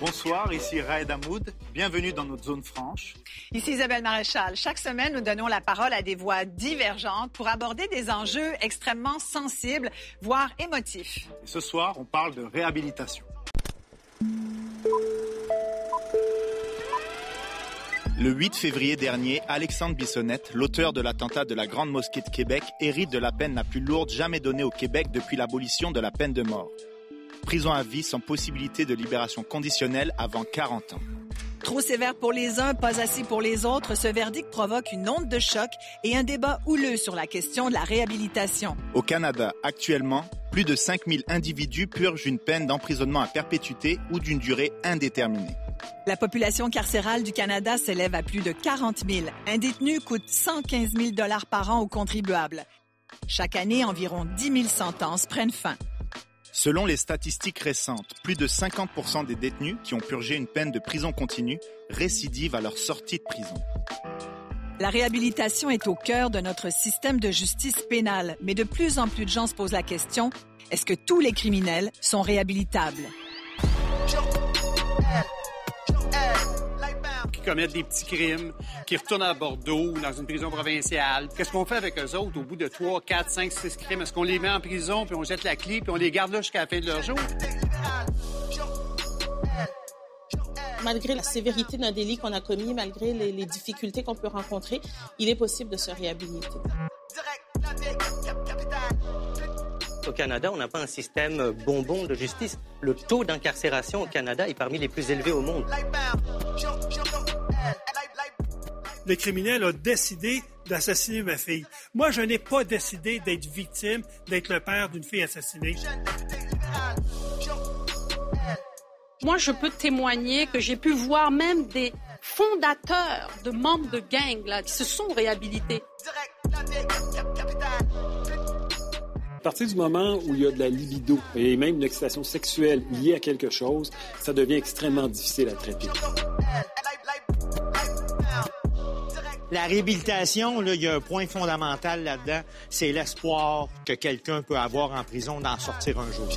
Bonsoir, ici Raed Hamoud. Bienvenue dans notre zone franche. Ici Isabelle Maréchal. Chaque semaine, nous donnons la parole à des voix divergentes pour aborder des enjeux extrêmement sensibles, voire émotifs. Et ce soir, on parle de réhabilitation. Le 8 février dernier, Alexandre Bissonnette, l'auteur de l'attentat de la Grande Mosquée de Québec, hérite de la peine la plus lourde jamais donnée au Québec depuis l'abolition de la peine de mort prison à vie sans possibilité de libération conditionnelle avant 40 ans. Trop sévère pour les uns, pas assez pour les autres, ce verdict provoque une onde de choc et un débat houleux sur la question de la réhabilitation. Au Canada, actuellement, plus de 5000 individus purgent une peine d'emprisonnement à perpétuité ou d'une durée indéterminée. La population carcérale du Canada s'élève à plus de 40 000. Un détenu coûte 115 000 dollars par an aux contribuables. Chaque année, environ 10 000 sentences prennent fin. Selon les statistiques récentes, plus de 50% des détenus qui ont purgé une peine de prison continue récidivent à leur sortie de prison. La réhabilitation est au cœur de notre système de justice pénale, mais de plus en plus de gens se posent la question, est-ce que tous les criminels sont réhabilitables? Commettent des petits crimes, qui retournent à Bordeaux ou dans une prison provinciale. Qu'est-ce qu'on fait avec eux autres? Au bout de 3, 4, 5, 6 crimes? Est-ce qu'on les met en prison, puis on jette la clé, puis on les garde là jusqu'à la fin de leur jour? Malgré la sévérité d'un délit qu'on a commis, malgré les, les difficultés qu'on peut rencontrer, il est possible de se réhabiliter. Au Canada, on n'a pas un système bonbon de justice. Le taux d'incarcération au Canada est parmi les plus élevés au monde le criminel a décidé d'assassiner ma fille. Moi, je n'ai pas décidé d'être victime, d'être le père d'une fille assassinée. Moi, je peux témoigner que j'ai pu voir même des fondateurs de membres de gangs là, qui se sont réhabilités. À partir du moment où il y a de la libido et même une excitation sexuelle liée à quelque chose, ça devient extrêmement difficile à traiter. La réhabilitation, il y a un point fondamental là-dedans, c'est l'espoir que quelqu'un peut avoir en prison d'en sortir un jour.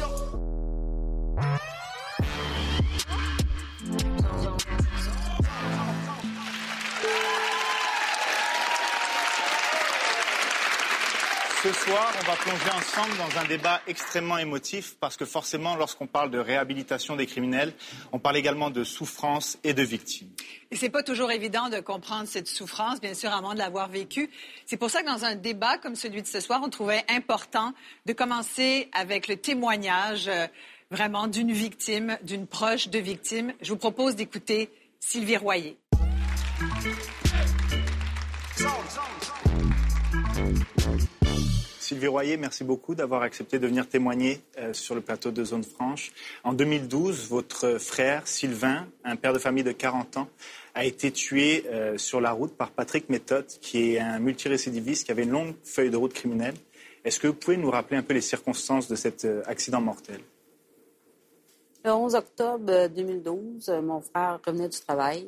Ce soir, on va plonger ensemble dans un débat extrêmement émotif parce que forcément, lorsqu'on parle de réhabilitation des criminels, on parle également de souffrance et de victimes. Et c'est pas toujours évident de comprendre cette souffrance, bien sûr, avant de l'avoir vécue. C'est pour ça que dans un débat comme celui de ce soir, on trouvait important de commencer avec le témoignage euh, vraiment d'une victime, d'une proche de victime. Je vous propose d'écouter Sylvie Royer. Sylvie Royer, merci beaucoup d'avoir accepté de venir témoigner euh, sur le plateau de Zone Franche. En 2012, votre frère Sylvain, un père de famille de 40 ans, a été tué euh, sur la route par Patrick Méthode, qui est un multirécidiviste qui avait une longue feuille de route criminelle. Est-ce que vous pouvez nous rappeler un peu les circonstances de cet euh, accident mortel? Le 11 octobre 2012, mon frère revenait du travail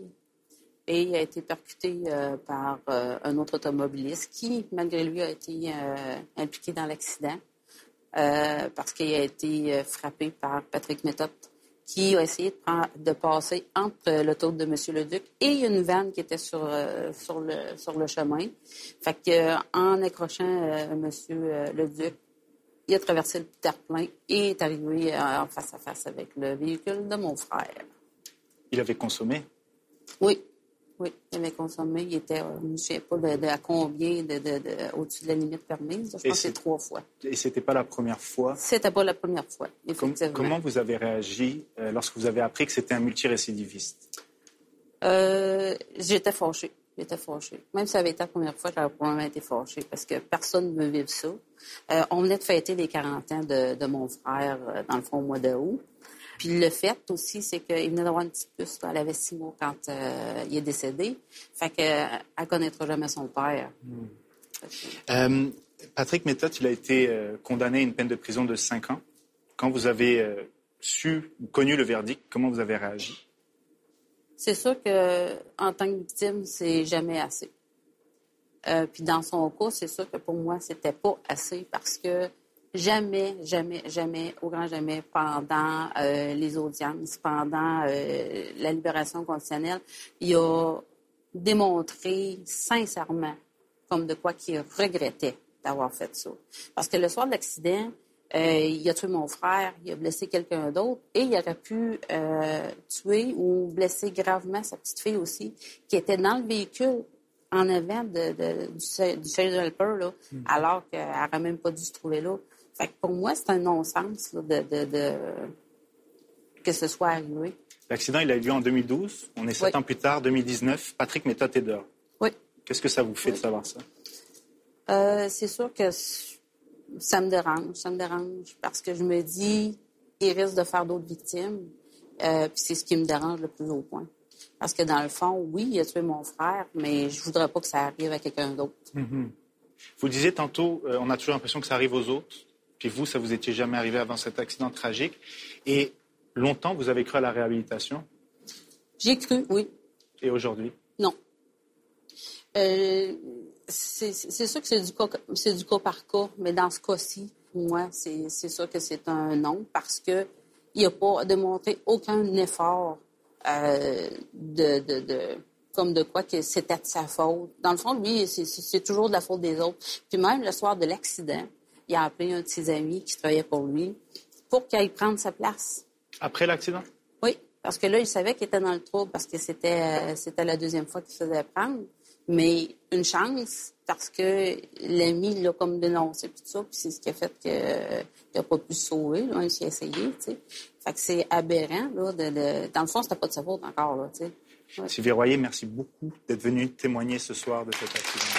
et il a été percuté euh, par euh, un autre automobiliste qui, malgré lui, a été euh, impliqué dans l'accident parce qu'il a été frappé par Patrick Méthode qui a essayé de, passer entre l'auto de M. Leduc et une vanne qui était sur, sur, le, sur le chemin. Fait que, en accrochant M. Leduc, il a traversé le terre-plein et est arrivé en face à face avec le véhicule de mon frère. Il avait consommé? Oui. Oui, il avait consommé. Il était, euh, je ne sais pas de, à combien de, de, au-dessus de la limite permise. Je pense que c'est trois fois. Et c'était pas la première fois? C'était pas la première fois, effectivement. comment vous avez réagi euh, lorsque vous avez appris que c'était un multirécidiviste? Euh, j'étais fâchée. J'étais fâchée. Même si ça avait été la première fois, j'aurais probablement été fâchée parce que personne ne veut vivre ça. Euh, on venait de fêter les 40 ans de, de mon frère dans le fond au mois d'août. Puis le fait aussi, c'est qu'il venait d'avoir une petite puce. Elle avait six mois quand euh, il est décédé. Fait qu'elle ne connaîtra jamais son père. Hmm. Euh, Patrick Méthode, il a été euh, condamné à une peine de prison de cinq ans. Quand vous avez su, connu le verdict, comment vous avez réagi? C'est sûr que en tant que victime, c'est jamais assez. puis dans son cas, c'est sûr que pour moi, c'était pas assez parce que Jamais, jamais, jamais, au grand jamais, pendant euh, les audiences, pendant euh, la libération conditionnelle, il a démontré sincèrement comme de quoi qu'il regrettait d'avoir fait ça. Parce que le soir de l'accident, euh, il a tué mon frère, il a blessé quelqu'un d'autre et il aurait pu tuer ou blesser gravement sa petite fille aussi, qui était dans le véhicule en avant de, de, du, du Helper, là, hmm. alors qu'elle n'aurait même pas dû se trouver là. Fait que pour moi, c'est un non-sens de, de, que ce soit arrivé. L'accident, il a eu lieu en 2012. On est sept ans plus tard, 2019. Patrick Méthode est dehors. Oui. Qu'est-ce que ça vous fait de savoir ça? Euh, c'est sûr que ça me dérange. Ça me dérange parce que je me dis, il risque de faire d'autres victimes. Euh, puis c'est ce qui me dérange le plus au point. Parce que dans le fond, oui, il a tué mon frère, mais je voudrais pas que ça arrive à quelqu'un d'autre. Mm-hmm. Vous disiez tantôt, euh, on a toujours l'impression que ça arrive aux autres. Puis vous, ça vous était jamais arrivé avant cet accident tragique. Et longtemps, vous avez cru à la réhabilitation? J'ai cru, oui. Et aujourd'hui? Non. Euh, c'est sûr que c'est du, cas, du cas par cas, mais dans ce cas-ci, pour moi, c'est sûr que c'est un non parce qu'il n'a pas démontré aucun effort euh, de, de, de, comme de quoi que c'était de sa faute. Dans le fond, lui, c'est toujours de la faute des autres. Puis même le soir de l'accident, il a appelé un de ses amis qui travaillait pour lui pour qu'il aille prendre sa place. Après l'accident? Oui, parce que là, il savait qu'il était dans le trouble parce que c'était, euh, c'était la deuxième fois qu'il faisait prendre. Mais une chance, parce que l'ami l'a comme dénoncé, puis tout ça, puis c'est ce qui a fait qu'il n'a pas pu se sauver, là, il s'est essayé, tu sais. Fait que c'est aberrant, là, de, dans le fond, c'était pas de sa faute encore, là, tu sais. Ouais. Sylvie Royer, merci beaucoup d'être venue témoigner ce soir de cet accident.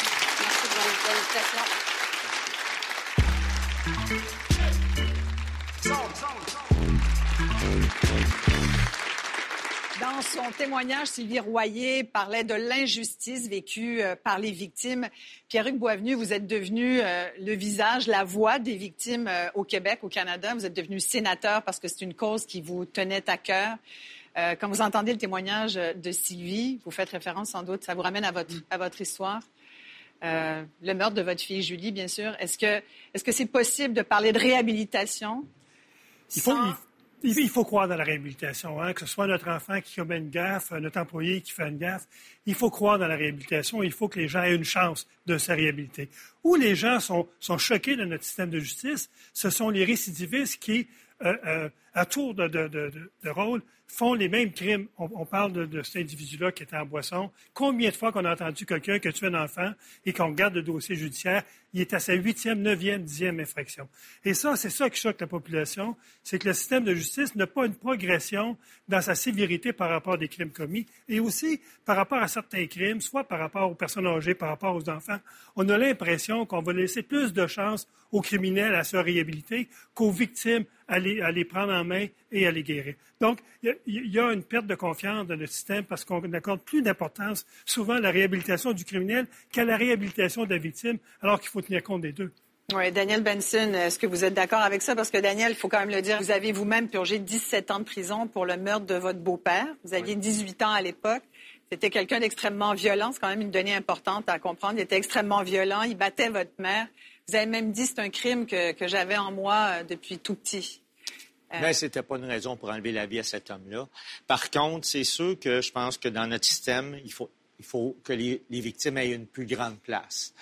Son témoignage, Sylvie Royer parlait de l'injustice vécue euh, par les victimes. Pierre-Hugues Boisvenu, vous êtes devenu euh, le visage, la voix des victimes euh, au Québec, au Canada. Vous êtes devenu sénateur parce que c'est une cause qui vous tenait à cœur. Quand vous entendez le témoignage de Sylvie, vous faites référence sans doute, ça vous ramène à votre, à votre histoire. le meurtre de votre fille Julie, bien sûr. Est-ce que est-ce que c'est possible de parler de réhabilitation il faut, il faut croire dans la réhabilitation, hein, que ce soit notre enfant qui commet une gaffe, notre employé qui fait une gaffe. Il faut croire dans la réhabilitation. Il faut que les gens aient une chance de se réhabiliter. Où les gens sont, sont choqués de notre système de justice, ce sont les récidivistes qui, euh, euh, à tour de, rôle, font les mêmes crimes. On, parle de, cet individu-là qui était en boisson. Combien de fois qu'on a entendu quelqu'un qui a tué un enfant et qu'on regarde le dossier judiciaire, il est à sa huitième, neuvième, dixième infraction. Et ça, c'est ça qui choque la population, c'est que le système de justice n'a pas une progression dans sa sévérité par rapport à des crimes commis et aussi par rapport à certains crimes, soit par rapport aux personnes âgées, par rapport aux enfants. On a l'impression qu'on va laisser plus de chances aux criminels à se réhabiliter qu'aux victimes à les, à les prendre en main et à les guérir. Donc, il y, a une perte de confiance dans le système parce qu'on n'accorde plus d'importance souvent à la réhabilitation du criminel qu'à la réhabilitation de la victime, alors qu'il faut tenir compte des deux. Oui, Daniel Benson, est-ce que vous êtes d'accord avec ça? Parce que Daniel, il faut quand même le dire, vous avez vous-même purgé 17 ans de prison pour le meurtre de votre beau-père. Vous aviez 18 ans à l'époque. C'était quelqu'un d'extrêmement violent. C'est quand même une donnée importante à comprendre. Il était extrêmement violent. Il battait votre mère. Vous avez même dit c'est un crime que, que j'avais en moi euh, depuis tout petit. Euh, Mais ce n'était pas une raison pour enlever la vie à cet homme-là. Par contre, c'est sûr que je pense que dans notre système, il faut, il faut que les, victimes aient une plus grande place.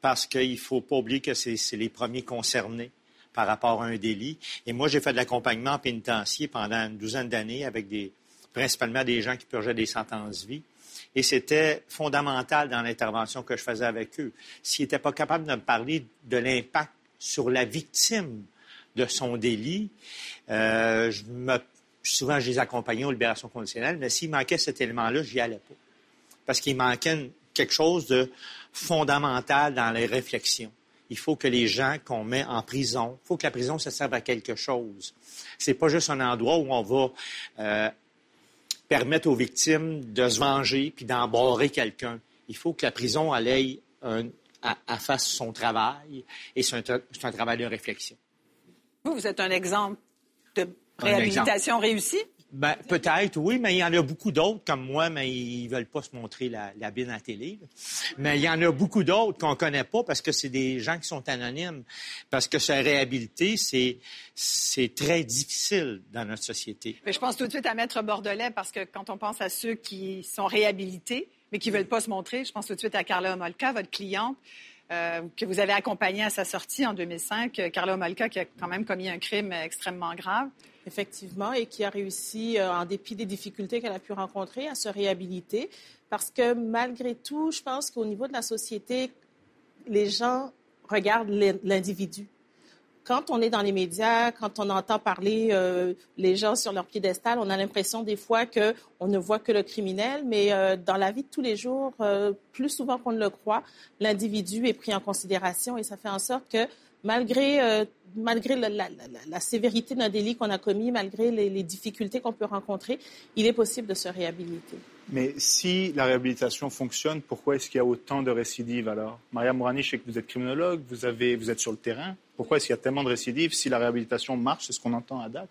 Parce qu'il ne faut pas oublier que c'est les premiers concernés par rapport à un délit. Et moi, j'ai fait de l'accompagnement pénitentiaire pendant une douzaine d'années avec des, principalement des gens qui purgeaient des sentences vie. Et c'était fondamental dans l'intervention que je faisais avec eux. S'ils n'étaient pas capables de me parler de l'impact sur la victime de son délit. Euh, je me, souvent, je les accompagnais aux libérations conditionnelles, mais s'il manquait cet élément-là, j'y allais pas. Parce qu'il manquait quelque chose de fondamental dans les réflexions. Il faut que les gens qu'on met en prison, il faut que la prison, ça serve à quelque chose. C'est pas juste un endroit où on va euh, permettre aux victimes de se venger puis d'embarrer quelqu'un. Il faut que la prison aille à, fasse son travail et c'est un travail de réflexion. Vous, vous êtes un exemple de réhabilitation réussie? Ben, peut-être, oui, mais il y en a beaucoup d'autres comme moi, mais ils veulent pas se montrer la, la bine à la télé. Mais il y en a beaucoup d'autres qu'on connaît pas parce que c'est des gens qui sont anonymes. Parce que se réhabiliter, c'est, c'est très difficile dans notre société. Mais je pense tout de suite à Maître Bordelais parce que quand on pense à ceux qui sont réhabilités, mais qui veulent pas se montrer, je pense tout de suite à Carla Homolka, votre cliente. Euh, que vous avez accompagnée à sa sortie en 2005, Carla Homolka, qui a quand même commis un crime extrêmement grave. Effectivement, et qui a réussi, euh, en dépit des difficultés qu'elle a pu rencontrer, à se réhabiliter. Parce que malgré tout, je pense qu'au niveau de la société, les gens regardent l'individu. Quand on est dans les médias, quand on entend parler euh, les gens sur leur piédestal, on a l'impression des fois qu'on ne voit que le criminel, mais euh, dans la vie de tous les jours, euh, plus souvent qu'on ne le croit, l'individu est pris en considération et ça fait en sorte que malgré, malgré la, sévérité d'un délit qu'on a commis, malgré les difficultés qu'on peut rencontrer, il est possible de se réhabiliter. Mais si la réhabilitation fonctionne, pourquoi est-ce qu'il y a autant de récidives alors? Maria Mourani, je sais que vous êtes criminologue, vous, avez, vous êtes sur le terrain. Pourquoi est-ce qu'il y a tellement de récidives si la réhabilitation marche C'est ce qu'on entend à date?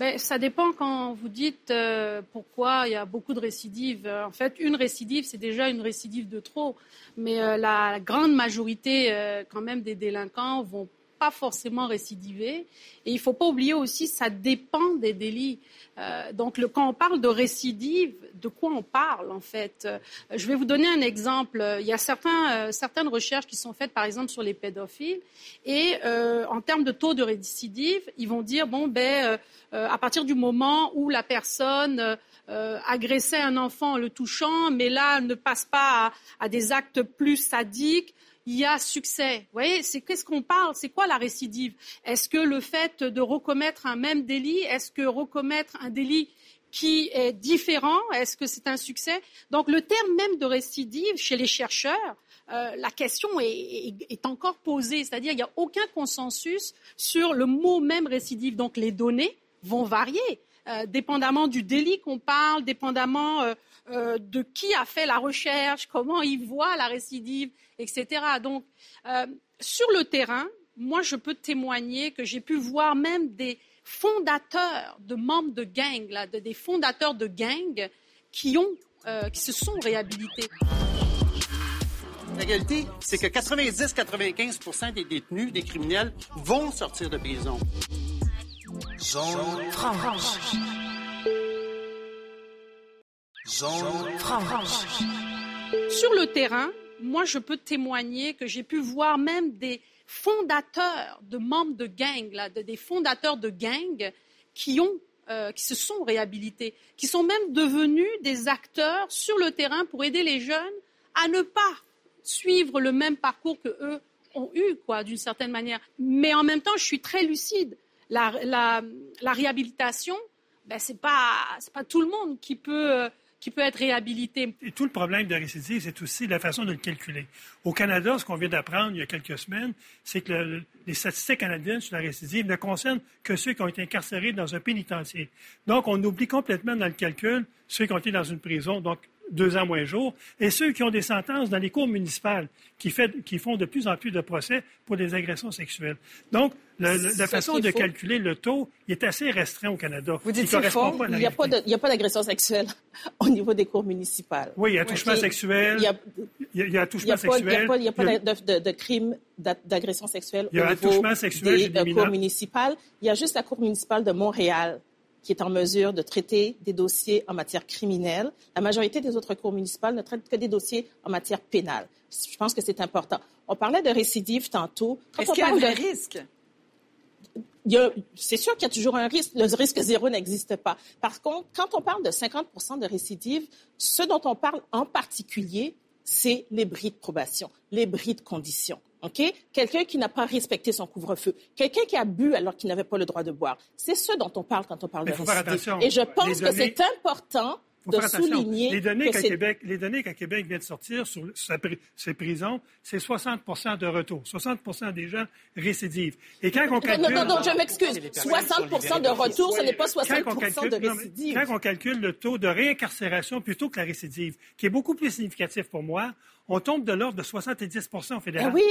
Ben, ça dépend quand vous dites euh, pourquoi il y a beaucoup de récidives. En fait, une récidive, c'est déjà une récidive de trop. Mais euh, la grande majorité, euh, quand même, des délinquants vont pas forcément récidiver. Et il ne faut pas oublier aussi, ça dépend des délits. Euh, donc, quand on parle de récidive, de quoi on parle en fait? Euh, Je vais vous donner un exemple. Il y a certains, euh, certaines recherches qui sont faites, par exemple, sur les pédophiles, et euh, en termes de taux de récidive, ils vont dire bon ben à partir du moment où la personne agressait un enfant en le touchant, mais là ne passe pas à des actes plus sadiques, il y a succès. Vous voyez, c'est qu'est-ce qu'on parle? C'est quoi la récidive? Est-ce que le fait de recommettre un même délit, est-ce que recommettre un délit qui est différent, est-ce que c'est un succès? Donc le terme même de récidive chez les chercheurs, euh, la question est, encore posée, c'est-à-dire il n'y a aucun consensus sur le mot même récidive. Donc les données vont varier. Euh, dépendamment du délit qu'on parle, dépendamment euh, euh, de qui a fait la recherche, comment il voit la récidive, etc. Donc, euh, sur le terrain, moi, je peux témoigner que j'ai pu voir même des fondateurs de membres de gangs, là, des fondateurs de gangs qui, ont, euh, qui se sont réhabilités. La réalité, c'est que 90-95% des détenus, des criminels, vont sortir de prison. Zone franche. Zone franche. Sur le terrain, moi, je peux témoigner que j'ai pu voir même des fondateurs de membres de gangs, des fondateurs de gangs qui euh, qui se sont réhabilités, qui sont même devenus des acteurs sur le terrain pour aider les jeunes à ne pas suivre le même parcours que eux ont eu, quoi, d'une certaine manière. Mais en même temps, je suis très lucide. La, réhabilitation, ben, c'est pas, c'est pas tout le monde qui peut euh, qui peut être réhabilité. Et tout le problème de récidive, c'est aussi la façon de le calculer. Au Canada, ce qu'on vient d'apprendre il y a quelques semaines, c'est que les statistiques canadiennes sur la récidive ne concernent que ceux qui ont été incarcérés dans un pénitencier. Donc, on oublie complètement dans le calcul ceux qui ont été dans une prison. Deux ans moins jour, et ceux qui ont des sentences dans les cours municipales qui, fait, qui font de plus en plus de procès pour des agressions sexuelles. Donc, le, le, la façon de calculer le taux il est assez restreint au Canada. Vous dites c'est faux? Il n'y a pas d'agression sexuelle au niveau des cours municipales. Oui, il y a attouchement sexuel. Il y a, il y a attouchement sexuel. Il n'y a pas, a pas de, de, de crime d'agression sexuelle au niveau sexuel, des cours municipales. Il y a juste la Cour municipale de Montréal qui est en mesure de traiter des dossiers en matière criminelle. La majorité des autres cours municipales ne traitent que des dossiers en matière pénale. Je pense que c'est important. On parlait de récidive tantôt. Est-ce qu'il y a un de... risque? C'est sûr qu'il y a toujours un risque. Le risque zéro n'existe pas. Par contre, quand on parle de 50 de récidive, ce dont on parle en particulier, c'est les bris de probation, les bris de conditions. OK? Quelqu'un qui n'a pas respecté son couvre-feu. Quelqu'un qui a bu alors qu'il n'avait pas le droit de boire. C'est ce dont on parle quand on parle Mais de récidive. Et je pense que c'est important de souligner les données qu'à Québec, les données qu'à Québec vient de sortir sur ses prisons, c'est 60% de retour, 60 des gens récidivent. Et quand on calcule, non, non, non, je m'excuse, 60% de retour, ce n'est pas 60 calcule, de récidive. quand on calcule le taux de réincarcération plutôt que la récidive, qui est beaucoup plus significatif pour moi, on tombe de l'ordre de 70% au fédéral. Ben oui?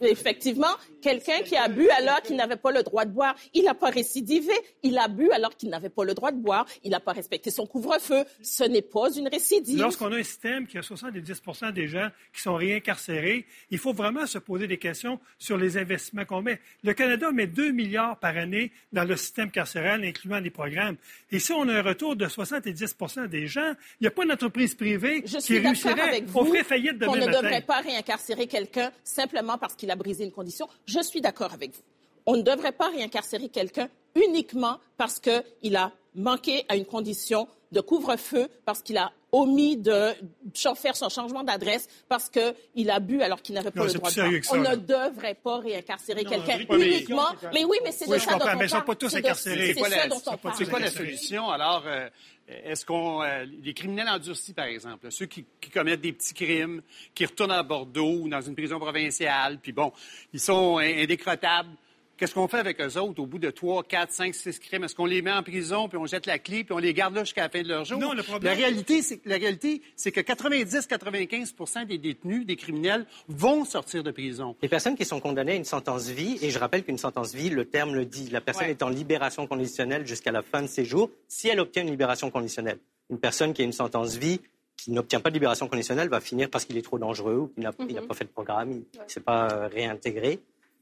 Effectivement, quelqu'un qui a bu alors qu'il n'avait pas le droit de boire, il n'a pas récidivé. Il a bu alors qu'il n'avait pas le droit de boire. Il n'a pas respecté son couvre-feu. Ce n'est pas une récidive. Lorsqu'on a un système qui a 70% des gens qui sont réincarcérés, il faut vraiment se poser des questions sur les investissements qu'on met. Le Canada met 2 milliards par année dans le système carcéral, incluant des programmes. Et si on a un retour de 70 des gens, il n'y a pas d'entreprise privée qui réussirait. on ferait faillite demain On ne devrait pas réincarcérer quelqu'un simplement parce qu'il a brisé une condition. Je suis d'accord avec vous. On ne devrait pas réincarcérer quelqu'un uniquement parce qu'il a manqué à une condition de couvre-feu, parce qu'il a omis de faire son changement d'adresse, parce qu'il a bu alors qu'il n'avait pas le droit de boire. On ne devrait pas réincarcérer quelqu'un uniquement. Mais oui, mais c'est de ça dont on mais ils sont pas tous incarcérés. C'est quoi la solution? Alors, euh, est-ce qu'on. Euh, les criminels endurcis, par exemple, ceux qui, qui, commettent des petits crimes, qui retournent à Bordeaux ou dans une prison provinciale, puis bon, ils sont indécrottables. Qu'est-ce qu'on fait avec eux autres au bout de 3, 4, 5, 6 crimes? Est-ce qu'on les met en prison, puis on jette la clé, puis on les garde là jusqu'à la fin de leur jour? Non, le problème... La réalité, c'est, la réalité, c'est que 90-95% des détenus, des criminels, vont sortir de prison. Les personnes qui sont condamnées à une sentence vie, et je rappelle qu'une sentence vie, le terme le dit, la personne est en libération conditionnelle jusqu'à la fin de ses jours, si elle obtient une libération conditionnelle. Une personne qui a une sentence vie, qui n'obtient pas de libération conditionnelle, va finir parce qu'il est trop dangereux ou qu'il n'a, mm-hmm. pas fait de programme, il ne s'est pas euh, réintégré.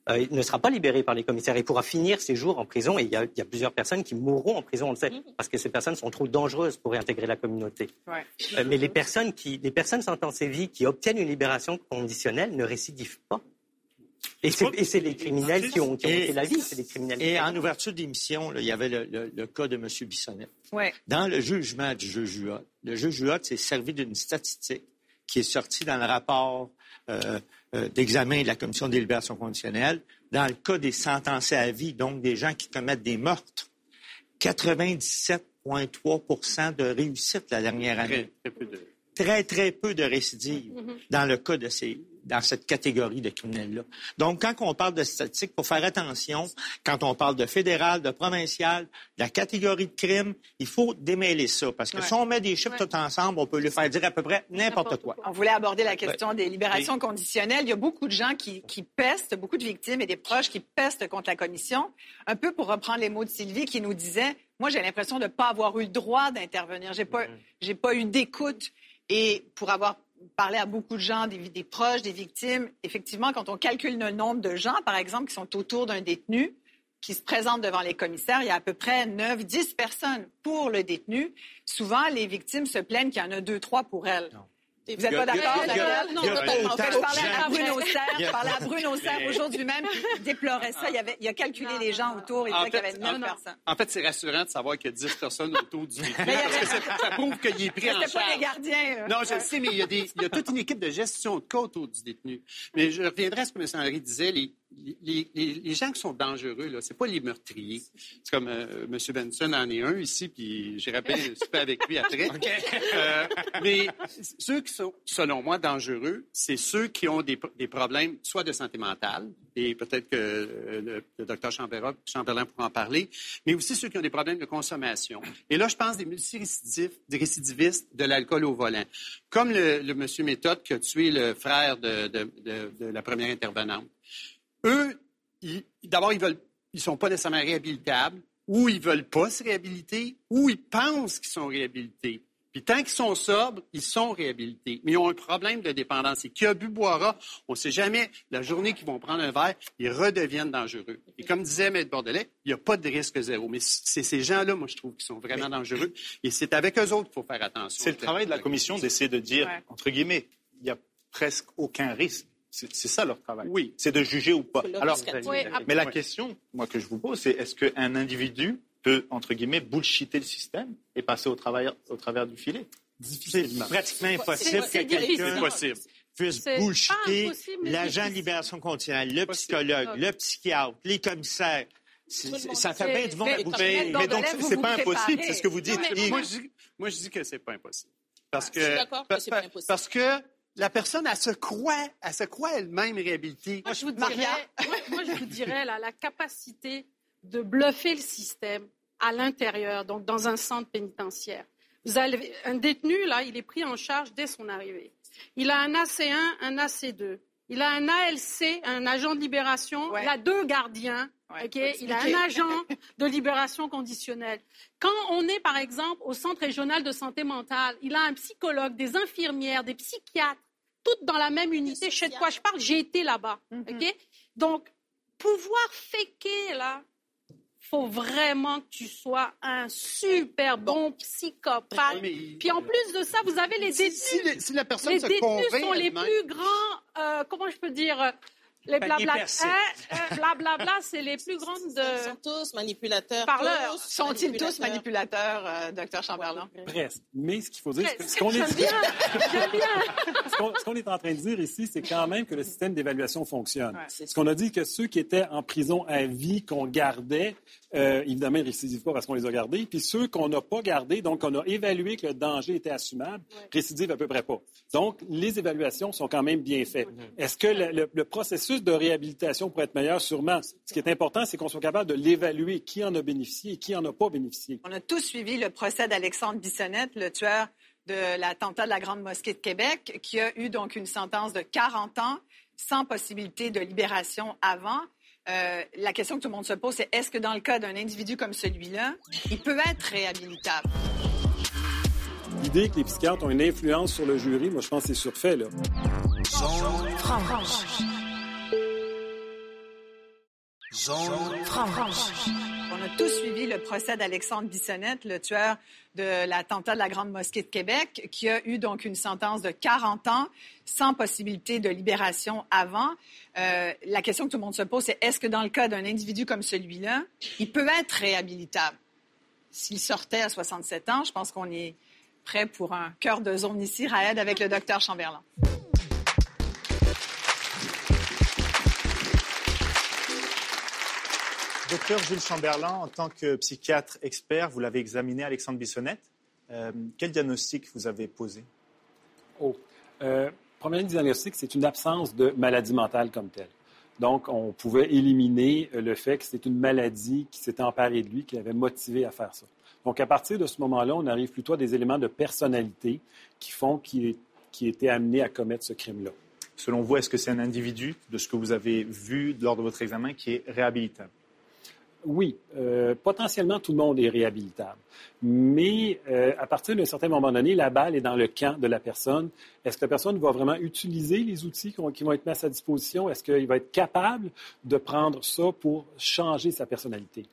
Euh, il ne sera pas libéré par les commissaires. Il pourra finir ses jours en prison et il y a, plusieurs personnes qui mourront en prison, on le sait, parce que ces personnes sont trop dangereuses pour réintégrer la communauté. Euh, mais les personnes, qui, les personnes sentencées vie qui obtiennent une libération conditionnelle ne récidivent pas. Et c'est les criminels qui ont, qui la vie, c'est les criminels. Et en ouverture d'émission, il y avait le, cas de M. Bissonnette. Dans le jugement du juge Huot, le juge Huot s'est servi d'une statistique qui est sortie dans le rapport euh, euh, d'examen de la commission des libérations conditionnelles, dans le cas des sentencés à vie, donc des gens qui commettent des meurtres, 97,3% de réussite la dernière année. Très, très peu de récidives mm-hmm. dans le cas de ces, dans cette catégorie de criminels-là. Donc, quand on parle de statistiques, pour faire attention, quand on parle de fédéral, de provincial, de la catégorie de crime, il faut démêler ça. Parce que si on met des chiffres tout ensemble, on peut lui faire dire à peu près n'importe quoi. On voulait aborder la question des libérations conditionnelles. Il y a beaucoup de gens qui, pestent, beaucoup de victimes et des proches qui pestent contre la commission. Un peu pour reprendre les mots de Sylvie qui nous disait, moi, j'ai l'impression de ne pas avoir eu le droit d'intervenir. J'ai pas, j'ai pas eu d'écoute. Et pour avoir parler à beaucoup de gens, des, proches, des victimes. Effectivement, quand on calcule le nombre de gens, par exemple, qui sont autour d'un détenu, qui se présentent devant les commissaires, il y a à peu près 9, 10 personnes pour le détenu. Souvent, les victimes se plaignent qu'il y en a deux, trois pour elles. Vous n'êtes pas d'accord, Non, totalement. Je parlais à Bruno Serre, je parlais à Bruno Serre aujourd'hui même, il déplorait ça. Il, avait, il a calculé les gens autour, il disait qu'il y avait 9 personnes. En fait, c'est rassurant de savoir qu'il y a 10 personnes autour du détenu, parce que ça, prouve qu'il est pris en charge. pas les gardiens. Non, je sais, mais il y, a des, il y a toute une équipe de gestion de cas autour du détenu. Mais je reviendrai à ce que M. Henry disait, les, les, les, les, gens qui sont dangereux, là, c'est pas les meurtriers. C'est comme euh, M. Benson en est un ici, puis j'irai bien super avec lui après. euh, mais ceux qui sont, selon moi, dangereux, c'est ceux qui ont des, des, problèmes soit de santé mentale, et peut-être que euh, le, le, docteur Chamberlain pourra en parler, mais aussi ceux qui ont des problèmes de consommation. Et là, je pense des multirécidivistes, des récidivistes de l'alcool au volant. Comme le, le monsieur Méthode qui a tué le frère de, de, de, de la première intervenante. Eux, d'abord, ils veulent, ils sont pas nécessairement réhabilitables, ou ils veulent pas se réhabiliter, ou ils pensent qu'ils sont réhabilités. Puis tant qu'ils sont sobres, ils sont réhabilités. Mais ils ont un problème de dépendance. Et qui a bu boira, on ne sait jamais, la journée qu'ils vont prendre un verre, ils redeviennent dangereux. Et comme disait Maître Bordelais, il n'y a pas de risque zéro. Mais c'est ces gens-là, moi, je trouve, qui sont vraiment dangereux. Et c'est avec eux autres qu'il faut faire attention. C'est le travail de la Commission d'essayer de dire, entre guillemets, il n'y a presque aucun risque. C'est ça leur travail. Oui. C'est de juger ou pas. Alors, mais la question, moi, que je vous pose, c'est est-ce qu'un individu peut, entre guillemets, bullshiter le système et passer au, travers, au travers du filet? Difficilement. pratiquement impossible que quelqu'un puisse bullshiter l'agent de libération conditionnelle, le psychologue, le psychiatre, les commissaires. Ça fait bien du monde à Mais, mais donc, c'est pas impossible, c'est ce que vous dites. moi, je dis, que c'est pas impossible. Parce que, que parce que la personne, elle se croit, elle se croit elle-même réhabilitée. Moi, je vous dirais, moi, je vous dirais la capacité de bluffer le système à l'intérieur, donc dans un centre pénitentiaire. Vous avez un détenu, là, il est pris en charge dès son arrivée. Il a un AC1, un AC2. Il a un ALC, un agent de libération, il a deux gardiens, il a un agent de libération conditionnelle. Quand on est, par exemple, au Centre régional de santé mentale, il a un psychologue, des infirmières, des psychiatres, toutes dans la même unité. Je sais de quoi je parle, j'ai été là-bas. Mm-hmm. Donc, pouvoir faker, là, faut vraiment que tu sois un super bon psychopathe. Puis en plus de ça, vous avez les détenus. Si, la personne les se détenus sont les plus grands, euh, comment je peux dire, les blabla, blabla, c'est les plus grandes de... Ils sont tous manipulateurs. Parleurs. Sont-ils tous manipulateurs, euh, docteur Chamberlain? Presque. Mais ce qu'il faut dire, ce qu'on est... bien. ce qu'on est en train de dire ici, c'est quand même que le système d'évaluation fonctionne. Ce qu'on a dit que ceux qui étaient en prison à vie, qu'on gardait, euh, évidemment, ils ne récidivent pas parce qu'on les a gardés. Puis ceux qu'on n'a pas gardés, donc on a évalué que le danger était assumable, récidivent à peu près pas. Donc, les évaluations sont quand même bien faites. Est-ce que le processus de réhabilitation pour être meilleur, sûrement. Ce qui est important, c'est qu'on soit capable de l'évaluer, qui en a bénéficié et qui en a pas bénéficié. On a tous suivi le procès d'Alexandre Bissonnette, le tueur de l'attentat de la Grande Mosquée de Québec, qui a eu donc une sentence de 40 ans sans possibilité de libération avant. Euh, la question que tout le monde se pose, c'est est-ce que dans le cas d'un individu comme celui-là, il peut être réhabilitable? L'idée que les psychiatres ont une influence sur le jury, moi, je pense que c'est surfait, là. On a tous suivi le procès d'Alexandre Bissonnette, le tueur de l'attentat de la Grande Mosquée de Québec, qui a eu donc une sentence de 40 ans sans possibilité de libération avant. Euh, la question que tout le monde se pose, c'est est-ce que dans le cas d'un individu comme celui-là, il peut être réhabilitable? S'il sortait à 67 ans, je pense qu'on est prêt pour un cœur de zone ici, Raed, avec le docteur Chamberlain. Docteur Jules Chamberlain, en tant que psychiatre expert, vous l'avez examiné, Alexandre Bissonnette. Euh, quel diagnostic vous avez posé? Oh, euh, premier diagnostic, c'est une absence de maladie mentale comme telle. Donc, on pouvait éliminer le fait que c'est une maladie qui s'était emparée de lui, qui l'avait motivé à faire ça. Donc, à partir de ce moment-là, on arrive plutôt à des éléments de personnalité qui font qu'il qui était amené à commettre ce crime-là. Selon vous, est-ce que c'est un individu, de ce que vous avez vu lors de votre examen, qui est réhabilitable? Oui, euh, potentiellement tout le monde est réhabilitable. Mais euh, à partir d'un certain moment donné, la balle est dans le camp de la personne. Est-ce que la personne va vraiment utiliser les outils qui vont être mis à sa disposition? Est-ce qu'il va être capable de prendre ça pour changer sa personnalité?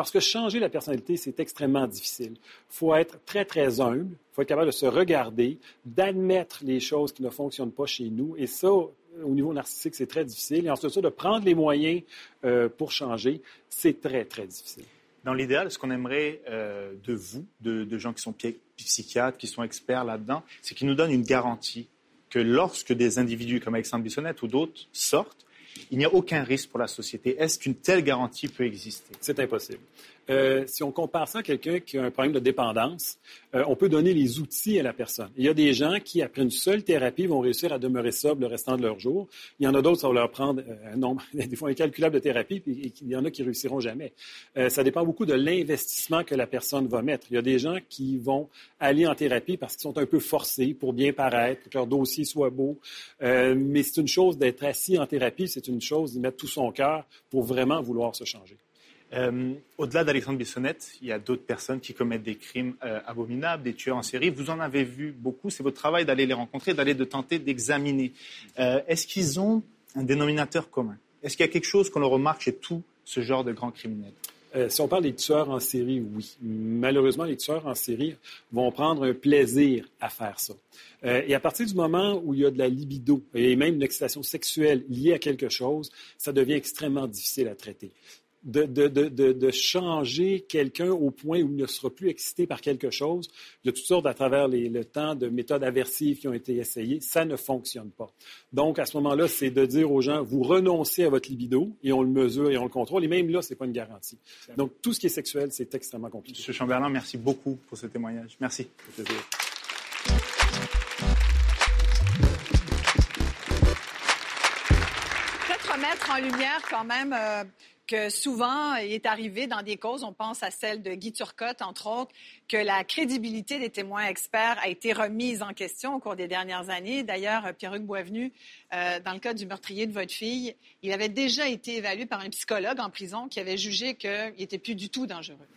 Parce que changer la personnalité, c'est extrêmement difficile. Il faut être très, très humble. Il faut être capable de se regarder, d'admettre les choses qui ne fonctionnent pas chez nous. Et ça, au niveau narcissique, c'est très difficile. Et ensuite, ça, de prendre les moyens euh, pour changer, c'est très, très difficile. Dans l'idéal, ce qu'on aimerait euh, de vous, de, gens qui sont psychiatres, qui sont experts là-dedans, c'est qu'ils nous donnent une garantie que lorsque des individus comme Alexandre Bissonnette ou d'autres sortent, il n'y a aucun risque pour la société. Est-ce qu'une telle garantie peut exister? C'est impossible. Euh, si on compare ça à quelqu'un qui a un problème de dépendance, euh, on peut donner les outils à la personne. Il y a des gens qui, après une seule thérapie, vont réussir à demeurer sobres le restant de leur jour. Il y en a d'autres, ça va leur prendre euh, un nombre, des fois incalculable de thérapies, puis il y en a qui réussiront jamais. ça dépend beaucoup de l'investissement que la personne va mettre. Il y a des gens qui vont aller en thérapie parce qu'ils sont un peu forcés pour bien paraître, pour que leur dossier soit beau. mais c'est une chose d'être assis en thérapie, c'est une chose d'y mettre tout son cœur pour vraiment vouloir se changer. Euh, au-delà d'Alexandre Bissonnette, il y a d'autres personnes qui commettent des crimes euh, abominables, des tueurs en série. Vous en avez vu beaucoup. C'est votre travail d'aller les rencontrer, d'aller de tenter d'examiner. Euh, est-ce qu'ils ont un dénominateur commun? Est-ce qu'il y a quelque chose qu'on remarque chez tout ce genre de grands criminels? Si on parle des tueurs en série, oui. Malheureusement, les tueurs en série vont prendre un plaisir à faire ça. et à partir du moment où il y a de la libido et même une excitation sexuelle liée à quelque chose, ça devient extrêmement difficile à traiter de, de, de, de changer quelqu'un au point où il ne sera plus excité par quelque chose. Il y a toutes sortes à travers les, le temps de méthodes aversives qui ont été essayées. Ça ne fonctionne pas. Donc, à ce moment-là, c'est de dire aux gens, vous renoncez à votre libido et on le mesure et on le contrôle. Et même là, ce n'est pas une garantie. Donc, tout ce qui est sexuel, c'est extrêmement compliqué. Monsieur Chamberlain, merci beaucoup pour ce témoignage. Merci. Peut-être mettre en lumière quand même... Euh, que souvent, il est arrivé dans des causes, on pense à celle de Guy Turcotte, entre autres, que la crédibilité des témoins experts a été remise en question au cours des dernières années. D'ailleurs, Pierre-Hugues Boisvenu, euh, dans le cas du meurtrier de votre fille, il avait déjà été évalué par un psychologue en prison qui avait jugé qu'il n'était plus du tout dangereux.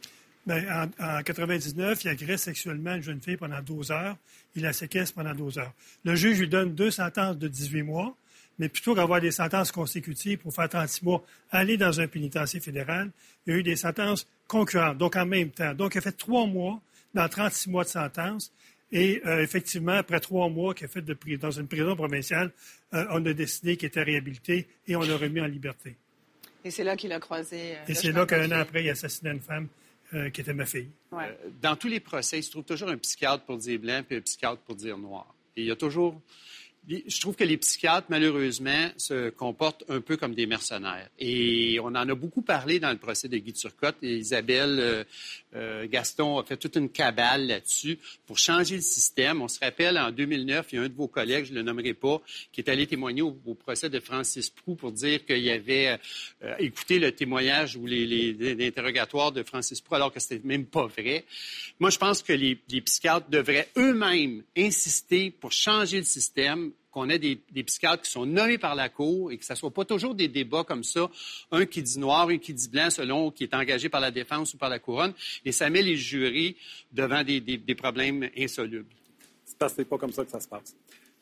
Bien, en, en 99, il agresse sexuellement une jeune fille pendant 12 heures. Il la séquestre pendant 12 heures. Le juge lui donne deux sentences de 18 mois mais plutôt qu'avoir des sentences consécutives pour faire 36 mois, aller dans un pénitencier fédéral, il y a eu des sentences concurrentes, donc en même temps. Donc, il a fait trois mois dans 36 mois de sentence. Et euh, effectivement, après trois mois qu'il a fait de, dans une prison provinciale, euh, on a décidé qu'il était réhabilité et on l'a remis en liberté. Et c'est là qu'il a croisé. Euh, et c'est là qu'un an après, il a assassiné une femme qui était ma fille. dans tous les procès, il se trouve toujours un psychiatre pour dire blanc et un psychiatre pour dire noir. Et il y a toujours je trouve que les psychiatres, malheureusement, se comportent un peu comme des mercenaires. Et on en a beaucoup parlé dans le procès de Guy Turcotte. Isabelle euh, euh, Gaston a fait toute une cabale là-dessus pour changer le système. On se rappelle, en 2009, il y a un de vos collègues, je ne le nommerai pas, qui est allé témoigner au, procès de Francis Prou pour dire qu'il avait euh, écouté le témoignage ou interrogatoires de Francis Prou alors que ce n'était même pas vrai. Moi, je pense que les psychiatres devraient eux-mêmes insister pour changer le système qu'on ait des, psychiatres qui sont nommés par la Cour et que ce ne soit pas toujours des débats comme ça, un qui dit noir, un qui dit blanc, selon qui est engagé par la défense ou par la couronne, et ça met les jurys devant des, des problèmes insolubles. C'est pas comme ça que ça se passe.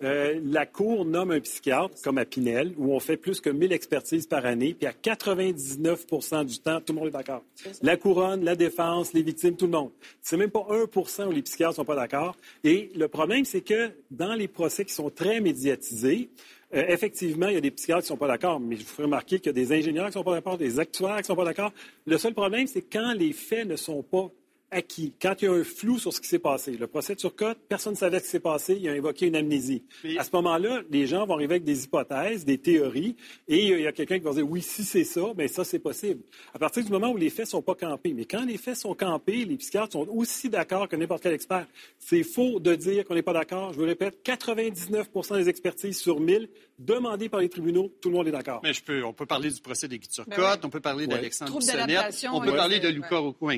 Euh, la Cour nomme un psychiatre, comme à Pinel, où on fait plus que 1000 expertises par année, puis à 99% du temps, tout le monde est d'accord. La couronne, la défense, les victimes, tout le monde. C'est même pas 1% où les psychiatres sont pas d'accord. Et le problème, c'est que dans les procès qui sont très médiatisés, euh, effectivement, il y a des psychiatres qui ne sont pas d'accord, mais je vous ferai remarquer qu'il y a des ingénieurs qui sont pas d'accord, des actuaires qui sont pas d'accord. Le seul problème, c'est quand les faits ne sont pas acquis, quand il y a un flou sur ce qui s'est passé. Le procès de Turcotte, personne ne savait ce qui s'est passé, il a invoqué une amnésie. À ce moment-là, les gens vont arriver avec des hypothèses, des théories, et il y a quelqu'un qui va dire oui, si c'est ça, mais ça, c'est possible. À partir du moment où les faits ne sont pas campés, mais quand les faits sont campés, les psychiatres sont aussi d'accord que n'importe quel expert. C'est faux de dire qu'on n'est pas d'accord. Je vous répète, 99 des expertises sur 1000 demandées par les tribunaux, tout le monde est d'accord. Mais je peux, on peut parler du procès de Guy Turcotte, on peut parler d'Alexandre Bissonnette, on peut parler de Luca Rocco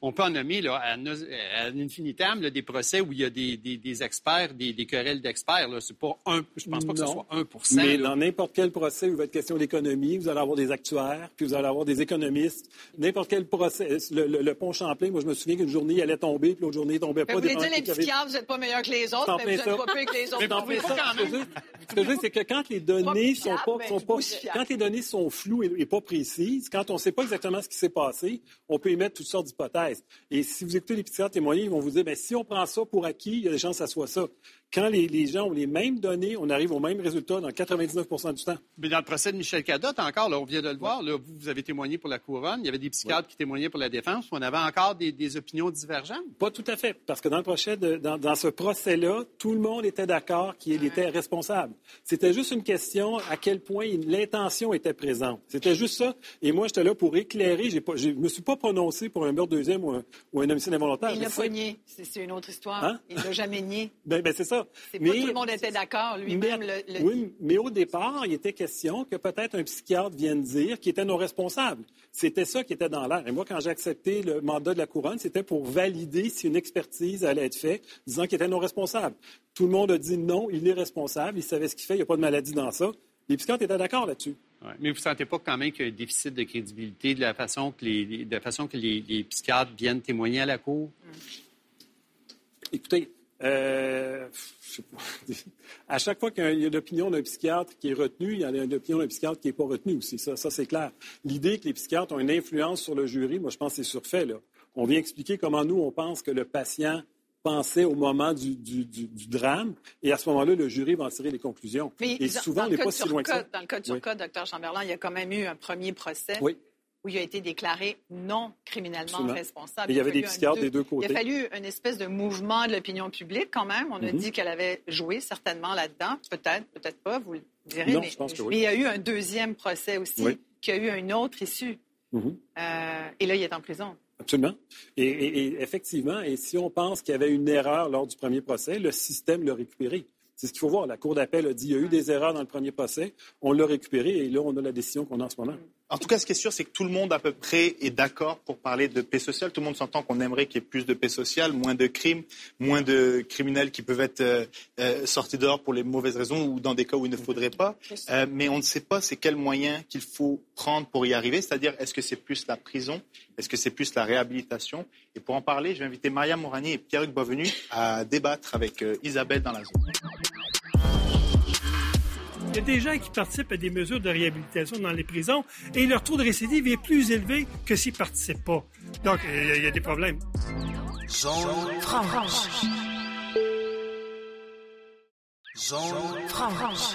on peut nommé là, à, à infinitum des procès où il y a des, des, experts, des, des querelles d'experts. C'est pas un, je pense pas que ce soit 1 Mais dans n'importe quel procès où il va être question d'économie, vous allez avoir des actuaires, puis vous allez avoir des économistes. N'importe quel procès, le, pont Champlain, moi je me souviens qu'une journée il allait tomber, puis l'autre journée il tombait pas. Vous voulez dire les psychiatres, vous n'êtes pas meilleurs que les autres, mais vous n'êtes pas plus que les autres. Mais Ce que je veux dire, c'est que quand les données sont pas, sont pas quand les données sont floues et, pas précises, quand on ne sait pas exactement ce qui s'est passé, on peut émettre toutes sortes d'hypothèses. Et si vous écoutez les psychiatres témoigner, ils vont vous dire, ben, si on prend ça pour acquis, il y a des chances que ça soit ça quand les, gens ont les mêmes données, on arrive au même résultat dans 99 du temps. Mais dans le procès de Michel Cadotte, encore, là, on vient de le voir, là, vous, avez témoigné pour la couronne, il y avait des psychiatres qui témoignaient pour la défense, on avait encore des, opinions divergentes? Pas tout à fait, parce que dans, le procès dans, ce procès-là, tout le monde était d'accord qu'il était responsable. C'était juste une question à quel point l'intention était présente. C'était juste ça. Et moi, j'étais là pour éclairer. je ne me suis pas prononcé pour un meurtre deuxième ou un, homicide involontaire. Il l'a pas nié. C'est une autre histoire. Hein? Il l'a jamais nié. Ben, ben c'est ça mais, tout le monde était d'accord, lui-même. oui, mais au départ, il était question que peut-être un psychiatre vienne dire qu'il était non responsable. C'était ça qui était dans l'air. Et moi, quand j'ai accepté le mandat de la couronne, c'était pour valider si une expertise allait être faite, disant qu'il était non responsable. Tout le monde a dit non, il est responsable, il savait ce qu'il fait, il n'y a pas de maladie dans ça. Les psychiatres étaient d'accord là-dessus. mais vous ne sentez pas quand même qu'il y a un déficit de crédibilité de la façon que les, de la façon que les, psychiatres viennent témoigner à la Cour? Écoutez, euh, à chaque fois qu'il y a l'opinion d'un psychiatre qui est retenue, il y a l'opinion d'un psychiatre qui n'est pas retenu aussi. Ça, ça c'est clair. L'idée que les psychiatres ont une influence sur le jury, moi, je pense que c'est surfait. Là. On vient expliquer comment nous, on pense que le patient pensait au moment du, drame, et à ce moment-là, le jury va en tirer les conclusions. et souvent, on n'est pas si loin que ça. Dans le cas de Turcotte, Dr Chamberlain, il y a quand même eu un premier procès. Oui où il a été déclaré non criminellement responsable. il y avait des psychiatres des deux côtés. Il a fallu une espèce de mouvement de l'opinion publique quand même. On a mhm. dit qu'elle avait joué certainement là-dedans. Peut-être, peut-être pas, vous le direz. mais, il y a eu un deuxième procès aussi qui a eu une autre issue. Mhm. Euh, et là, il est en prison. Absolument. Et, effectivement, et si on pense qu'il y avait une erreur lors du premier procès, le système l'a récupéré. C'est ce qu'il faut voir. La Cour d'appel a dit qu'il y a eu des erreurs dans le premier procès, on l'a récupéré et là, on a la décision qu'on a en ce moment. En tout cas, ce qui est sûr, c'est que tout le monde à peu près est d'accord pour parler de paix sociale. Tout le monde s'entend qu'on aimerait qu'il y ait plus de paix sociale, moins de crimes, moins de criminels qui peuvent être euh, euh, sortis dehors pour les mauvaises raisons ou dans des cas où il ne faudrait pas. Euh, mais on ne sait pas c'est quels moyens qu'il faut prendre pour y arriver. C'est-à-dire, est-ce que c'est plus la prison? Est-ce que c'est plus la réhabilitation? Et pour en parler, je vais inviter Maria Morani et Pierre-Hugues Boisvenu à débattre avec Isabelle dans la zone. Il y a des gens qui participent à des mesures de réhabilitation dans les prisons et leur taux de récidive est plus élevé que s'ils ne participent pas. Donc, il y, a des problèmes. Zone franche. Zone franche.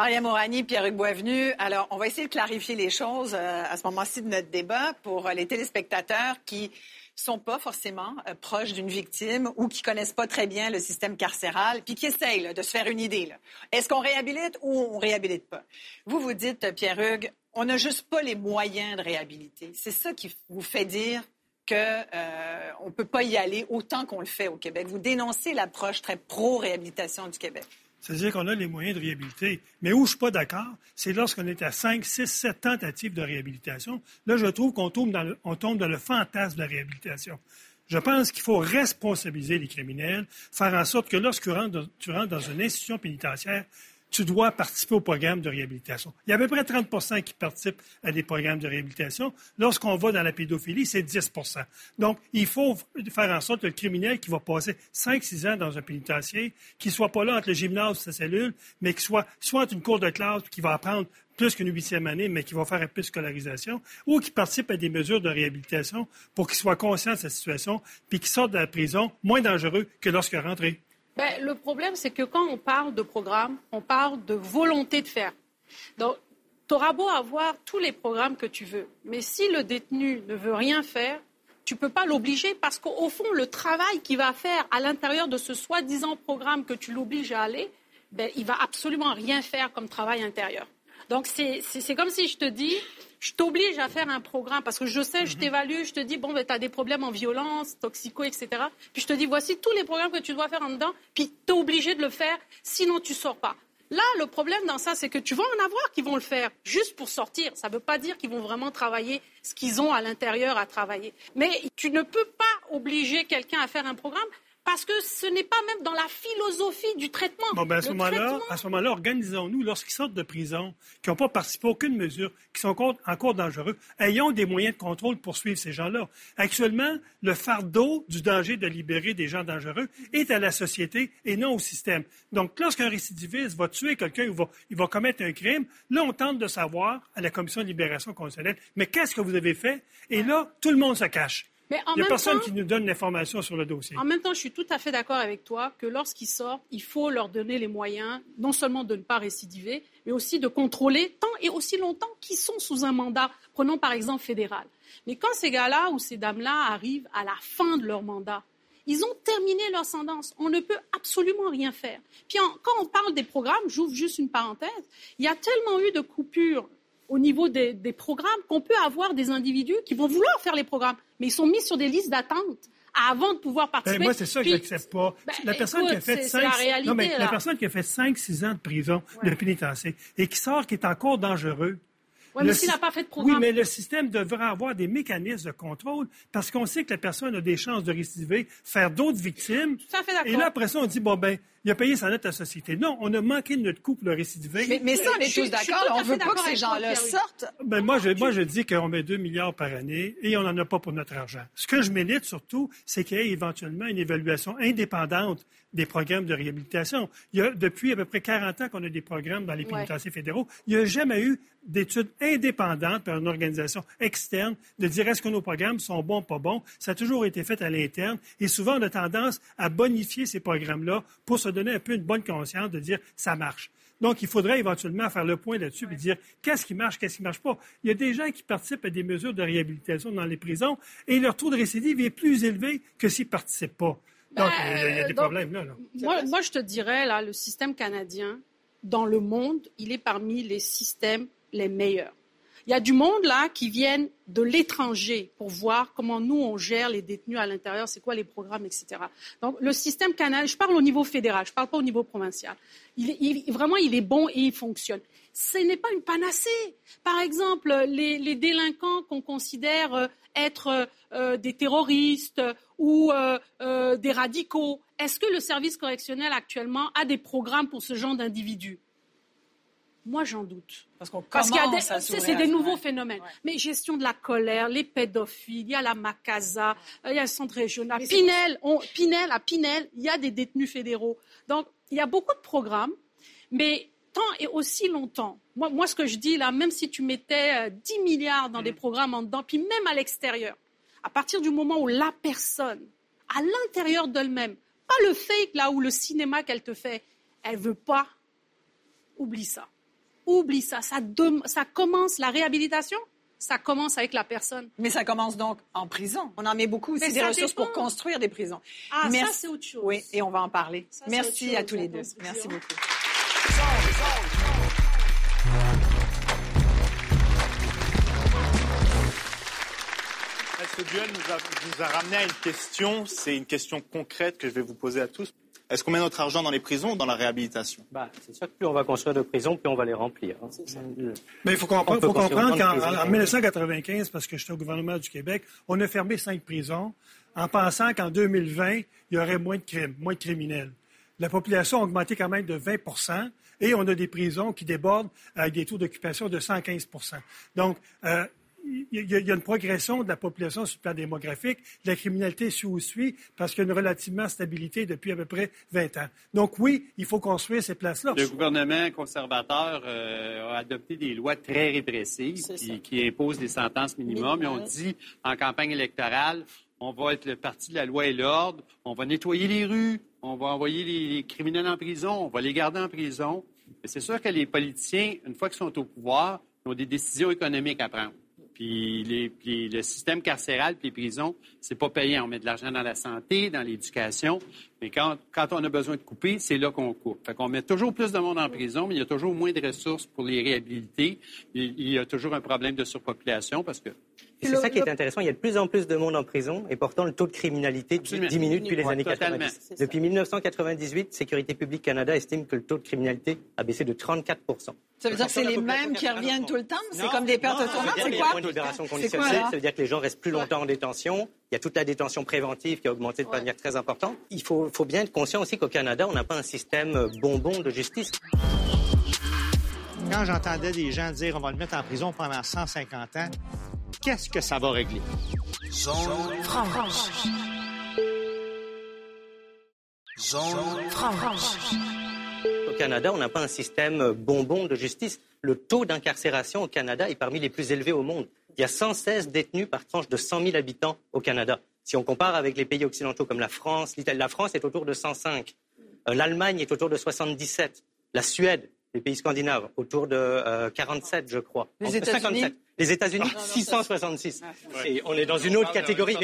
Maria Morani, Pierre-Hugues Boisvenu. Alors, on va essayer de clarifier les choses euh, à ce moment-ci de notre débat pour les téléspectateurs qui sont pas forcément euh, proches d'une victime ou qui connaissent pas très bien le système carcéral, puis qui essayent de se faire une idée. Est-ce qu'on réhabilite ou on réhabilite pas? Vous, vous dites, Pierre-Hugues, on n'a juste pas les moyens de réhabiliter. C'est ça qui vous fait dire qu'on euh, ne peut pas y aller autant qu'on le fait au Québec. Vous dénoncez l'approche très pro-réhabilitation du Québec. C'est-à-dire qu'on a les moyens de réhabiliter. Mais où je ne suis pas d'accord, c'est lorsqu'on est à 5, 6, 7 tentatives de réhabilitation. Là, je trouve qu'on tombe, dans le, tombe dans le fantasme de la réhabilitation. Je pense qu'il faut responsabiliser les criminels, faire en sorte que lorsque tu rentres dans une institution pénitentiaire, tu dois participer au programme de réhabilitation. Il y a à peu près 30% qui participent à des programmes de réhabilitation. Lorsqu'on va dans la pédophilie, c'est 10% Donc, il faut faire en sorte que le criminel qui va passer 5-6 ans dans un pénitencier, qu'il soit pas là entre le gymnase et sa cellule, mais qu'il soit soit une cour de classe qui va apprendre plus qu'une huitième année, mais qui va faire un peu de scolarisation, ou qui participe à des mesures de réhabilitation pour qu'il soit conscient de sa situation, puis qu'il sorte de la prison moins dangereux que lorsqu'il est rentré. Ben, le problème, c'est que quand on parle de programme, on parle de volonté de faire. Donc, tu auras beau avoir tous les programmes que tu veux, mais si le détenu ne veut rien faire, tu ne peux pas l'obliger parce qu'au fond, le travail qu'il va faire à l'intérieur de ce soi-disant programme que tu l'obliges à aller, ben, il va absolument rien faire comme travail intérieur. Donc, c'est comme si je te dis, je t'oblige à faire un programme parce que je sais, je mhm. t'évalue, je te dis, bon, ben, tu as des problèmes en violence, toxico, etc. Puis je te dis, voici tous les programmes que tu dois faire en dedans, puis tu es obligé de le faire, sinon tu sors pas. Là, le problème dans ça, c'est que tu vas en avoir qui vont le faire juste pour sortir. Ça ne veut pas dire qu'ils vont vraiment travailler ce qu'ils ont à l'intérieur à travailler. Mais tu ne peux pas obliger quelqu'un à faire un programme parce que ce n'est pas même dans la philosophie du traitement. Bon, ben à ce moment-là, à ce moment-là, organisons-nous lorsqu'ils sortent de prison, qui n'ont pas participé à aucune mesure, qui sont encore dangereux, ayons des moyens de contrôle pour suivre ces gens-là. Actuellement, le fardeau du danger de libérer des gens dangereux est à la société et non au système. Donc, lorsqu'un récidiviste va tuer quelqu'un ou va, il va commettre un crime, là, on tente de savoir à la Commission de libération conditionnelle, mais qu'est-ce que vous avez fait? Et là, tout le monde se cache. Il n'y a personne qui nous donne l'information sur le dossier. En même temps, je suis tout à fait d'accord avec toi que lorsqu'ils sortent, il faut leur donner les moyens, non seulement de ne pas récidiver, mais aussi de contrôler tant et aussi longtemps qu'ils sont sous un mandat. Prenons par exemple fédéral. Mais quand ces gars-là ou ces dames-là arrivent à la fin de leur mandat, ils ont terminé leur sentence. On ne peut absolument rien faire. Puis quand on parle des programmes, j'ouvre juste une parenthèse, il y a tellement eu de coupures au niveau des, programmes qu'on peut avoir des individus qui vont vouloir faire les programmes, mais ils sont mis sur des listes d'attente avant de pouvoir ben, participer. moi, c'est ça que j'accepte pas. Ben, la personne qui a fait 5, non, mais la personne qui a fait 5-6 ans de prison, de pénitencier, et qui sort, qui est encore dangereux, oui, mais s'il n'a pas fait de programme. Oui, mais le système devrait avoir des mécanismes de contrôle parce qu'on sait que la personne a des chances de récidiver, faire d'autres victimes. Tout à fait Et là, après ça, on dit, bon, ben, il a payé sa note à la société. Non, on a manqué de notre couple récidivé. Mais, mais ça, on est tous d'accord. On ne veut pas que ces gens-là sortent. Ben, moi, je, moi, je dis qu'on met 2 milliards par année et on n'en a pas pour notre argent. Ce que je mérite surtout, c'est qu'il y ait éventuellement une évaluation indépendante des programmes de réhabilitation. Il y a, depuis à peu près 40 ans qu'on a des programmes dans les pénitenciers fédéraux. Il n'y a jamais eu d'études indépendantes par une organisation externe de dire est-ce que nos programmes sont bons ou pas bons? Ça a toujours été fait à l'interne et souvent on a tendance à bonifier ces programmes-là pour se donner un peu une bonne conscience de dire ça marche. Donc, il faudrait éventuellement faire le point là-dessus et dire qu'est-ce qui marche, qu'est-ce qui ne marche pas? Il y a des gens qui participent à des mesures de réhabilitation dans les prisons et leur taux de récidive est plus élevé que s'ils ne participent pas. Donc, il y a, des problèmes là. Moi, moi, je te dirais, là, le système canadien, dans le monde, il est parmi les systèmes les meilleurs. Il y a du monde là qui viennent de l'étranger pour voir comment nous on gère les détenus à l'intérieur, c'est quoi les programmes, etc. Donc le système canal, je parle au niveau fédéral, je parle pas au niveau provincial. Il, vraiment, il est bon et il fonctionne. Ce n'est pas une panacée. Par exemple, les, délinquants qu'on considère euh, être euh, des terroristes ou euh, des radicaux, est-ce que le service correctionnel actuellement a des programmes pour ce genre d'individus? Moi, j'en doute. Parce qu'on Parce qu'il y a c'est des nouveaux phénomènes. Mais gestion de la colère, les pédophiles, il y a la Macasa, il y a le centre régional. Pinel, Pinel, à Pinel, il y a des détenus fédéraux. Donc, il y a beaucoup de programmes, mais tant et aussi longtemps. Moi, moi ce que je dis là, même si tu mettais 10 euh, milliards dans des mm. programmes en dedans, puis même à l'extérieur, à partir du moment où la personne, à l'intérieur d'elle-même, pas le fake là ou le cinéma qu'elle te fait, elle veut pas, oublie ça oublie ça. Ça, ça commence la réhabilitation ça commence avec la personne. Mais ça commence donc en prison. On en met beaucoup aussi des ressources pour construire des prisons. Ah, ça, c'est autre chose. Oui, et on va en parler. Merci à tous les deux. Merci beaucoup. Ce duel nous a, nous a ramené à une question? C'est une question concrète que je vais vous poser à tous. Est-ce qu'on met notre argent dans les prisons ou dans la réhabilitation? Bah, C'est sûr que plus on va construire de prisons, plus on va les remplir. Hein. Mais il faut comprendre, faut comprendre qu'en 1995, parce que j'étais au gouvernement du Québec, on a fermé cinq prisons en pensant qu'en 2020, il y aurait moins de crimes, moins de criminels. La population a augmenté quand même de 20% et on a des prisons qui débordent avec des taux d'occupation de 115% Donc, euh, il y, a une progression de la population sur le plan démographique. La criminalité suit parce qu'il y a une relativement stabilité depuis à peu près 20 ans. Donc oui, il faut construire ces places-là. Le gouvernement conservateur euh, a adopté des lois très répressives qui, imposent des sentences minimum. Et on dit en campagne électorale, on va être le parti de la loi et l'ordre, on va nettoyer les rues, on va envoyer les, criminels en prison, on va les garder en prison. c'est sûr que les politiciens, une fois qu'ils sont au pouvoir, ont des décisions économiques à prendre. Puis, le système carcéral puis les prisons, c'est pas payant. On met de l'argent dans la santé, dans l'éducation. Mais quand, on a besoin de couper, c'est là qu'on coupe. Fait qu'on met toujours plus de monde en prison, mais il y a toujours moins de ressources pour les réhabiliter. Il, y a toujours un problème de surpopulation parce que c'est ça qui est intéressant. Il y a de plus en plus de monde en prison et pourtant le taux de criminalité diminue depuis les années 90. Depuis 1998, Sécurité publique Canada estime que le taux de criminalité a baissé de 34 ça veut dire que c'est les mêmes qui reviennent tout le temps? C'est comme des pertes tournantes? C'est quoi? Ça veut dire que les gens restent plus longtemps en détention. Il y a toute la détention préventive qui a augmenté de manière très importante. Il faut, faut bien être conscient aussi qu'au Canada, on n'a pas un système bonbon de justice. Quand j'entendais des gens dire on va le mettre en prison pendant 150 ans, qu'est-ce que ça va régler? Zone franche. Zone franche. Au Canada, on n'a pas un système bonbon de justice. Le taux d'incarcération au Canada est parmi les plus élevés au monde. Il y a 116 détenus par tranche de 100 000 habitants au Canada. Si on compare avec les pays occidentaux comme la France, l'Italie, la France est autour de 105. Euh, L'Allemagne est autour de 77. La Suède, les pays scandinaves, autour de 47, euh, je crois. Les États-Unis Les États-Unis, 666. Et on est dans une autre catégorie.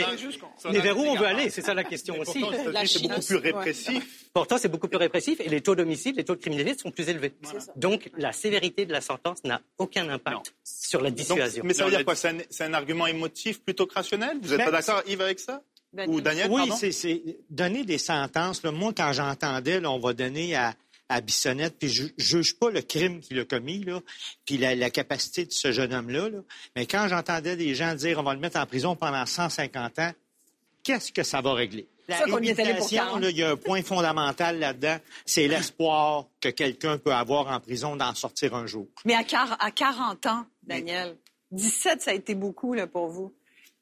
Mais, vers où on veut aller? C'est ça la question aussi. C'est beaucoup plus répressif. Pourtant, c'est beaucoup plus répressif et les taux d'homicide, les taux de criminalité sont plus élevés. Donc, la sévérité de la sentence n'a aucun impact sur la dissuasion. mais ça veut dire quoi? C'est un, argument émotif plutôt que rationnel? Vous n'êtes pas d'accord, Yves, avec ça? Ou Daniel, Oui, c'est donner des sentences. moi, quand j'entendais, on va donner à à Bissonnette, puis je juge pas le crime qu'il a commis, là, puis la, capacité de ce jeune homme-là, mais quand j'entendais des gens dire on va le mettre en prison pendant 150 ans, qu'est-ce que ça va régler? La réhabilitation, il y a un point fondamental là-dedans, c'est l'espoir que quelqu'un peut avoir en prison d'en sortir un jour. Mais à, à 40 ans, Daniel, 17, ça a été beaucoup là, pour vous.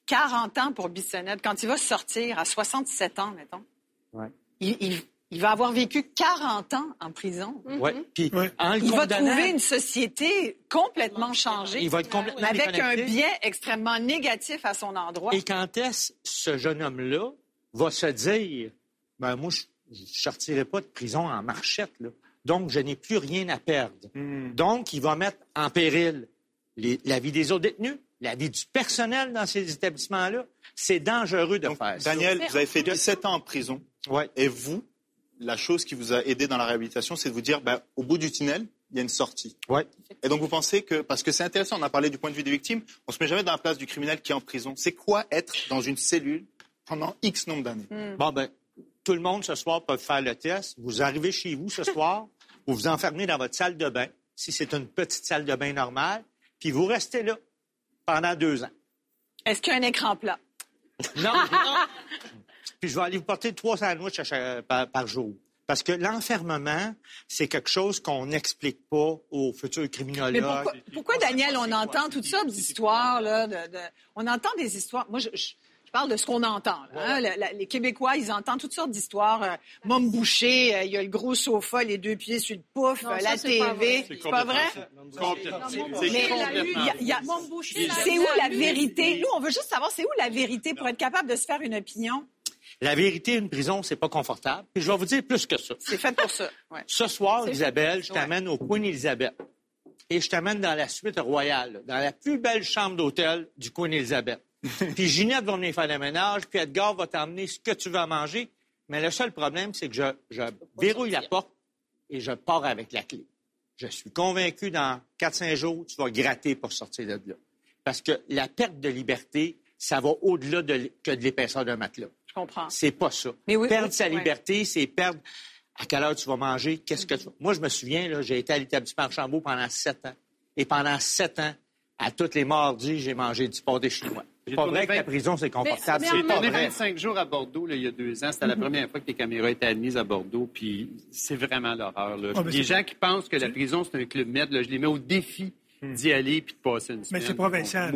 40 ans pour Bissonnette. Quand il va sortir à 67 ans, mettons, ouais. il, il va avoir vécu 40 ans en prison. Mhm. Puis, il va trouver une société complètement changée, il va être complètement avec un biais extrêmement négatif à son endroit. Et quand est-ce ce jeune homme-là va se dire, ben moi, je ne sortirai pas de prison en marchette, là. donc je n'ai plus rien à perdre. Hmm. Donc, il va mettre en péril la vie des autres détenus, la vie du personnel dans ces établissements-là. C'est dangereux de faire ça. Daniel, vous avez fait 17 ans en prison. Ouais. Et vous, la chose qui vous a aidé dans la réhabilitation, c'est de vous dire, ben, au bout du tunnel, il y a une sortie. Ouais. Et donc vous pensez que, parce que c'est intéressant, on a parlé du point de vue des victimes, on se met jamais dans la place du criminel qui est en prison. C'est quoi être dans une cellule pendant X nombre d'années? Bon, ben, tout le monde ce soir peut faire le test. Vous arrivez chez vous ce soir, vous vous enfermez dans votre salle de bain, si c'est une petite salle de bain normale, puis vous restez là pendant deux ans. Est-ce qu'il y a un écran plat? Non, non. Puis je vais aller vous porter trois sandwichs à chaque- par, par jour. Parce que l'enfermement, c'est quelque chose qu'on n'explique pas aux futurs Mais criminologues. pourquoi, pourquoi, Daniel, on entend toutes sortes d'histoires, là, de, de- on entend des histoires. Moi, je, je- je parle de ce qu'on entend. là, hein. La- les Québécois, ils entendent toutes sortes d'histoires. Euh, Môme bouché, euh, il y a le gros sofa, les deux pieds sur le pouf, Non, euh, ça, la c'est pas TV. vrai. C'est pas vrai? C'est où la vérité? Nous, on veut juste savoir c'est où la vérité pour être capable de se faire une opinion? La vérité, une prison, c'est pas confortable. Puis je vais vous dire plus que ça. C'est fait pour ça. Ouais. Ce soir, Isabelle, je t'amène au Queen Elizabeth. Et je t'amène dans la suite royale, dans la plus belle chambre d'hôtel du Queen Elizabeth. puis Ginette va venir faire le ménage, puis Edgar va t'emmener ce que tu veux manger. Mais le seul problème, c'est que je, je verrouille la porte et je pars avec la clé. Je suis convaincu, dans 4-5 jours, tu vas gratter pour sortir de là. Parce que la perte de liberté, ça va au-delà de que de l'épaisseur d'un matelas. Je comprends. C'est pas ça. Mais oui, perdre oui, sa liberté, c'est perdre à quelle heure tu vas manger, qu'est-ce que tu vas... Moi, je me souviens, j'ai été à l'établissement Archambault pendant sept ans. Et pendant sept ans, à tous les mardis, j'ai mangé du pâté chinois. C'est J'ai pas tourné vrai que la prison, c'est confortable. mais est vrai. 25 jours à Bordeaux là, il y a deux ans. C'était la première fois que les caméras étaient admises à Bordeaux. Puis c'est vraiment l'horreur. Ah, mais les gens qui pensent que la prison, c'est un club med, là, je les mets au défi d'y aller puis de passer une semaine. c'est provincial.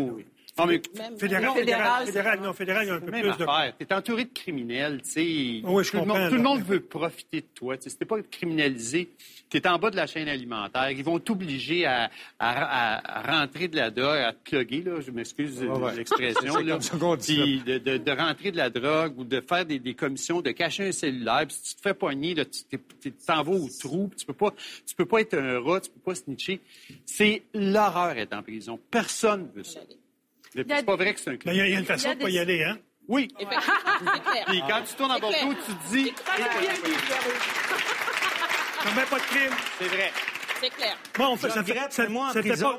Non, mais Fédéral, Non, fédéral, fédéral, fédéral, non, fédéral, il y a un peu plus de... affaire. T'es entouré de criminels, tu sais. Oui, je tout, le comprends, monde, tout le là. monde veut profiter de toi. Tu sais, si t'es pas criminalisé, t'es en bas de la chaîne alimentaire. Ils vont t'obliger à, à- à rentrer de la drogue, à te plugger, là. Je m'excuse de ouais. l'expression, C'est là. comme ça qu'on dit Puis de, de- de rentrer de la drogue ou de faire des, des commissions, de cacher un cellulaire. Puis si tu te fais poigner, là, tu t'es- t'es- tu t'en vas au trou. puis Tu peux pas, tu peux pas être un rat, tu peux pas snitcher. C'est l'horreur d'être en prison. Personne veut ça. C'est pas vrai que c'est un Ben, club. Il y, a- il y a une façon Il y a de pas y aller, hein? Oui. Puis quand tu tournes Bordeaux, clair. tu te dis, Ça met pas de crime. c'est vrai. C'est clair. Bon, on fait, ça regrette, ça- moi, en prison,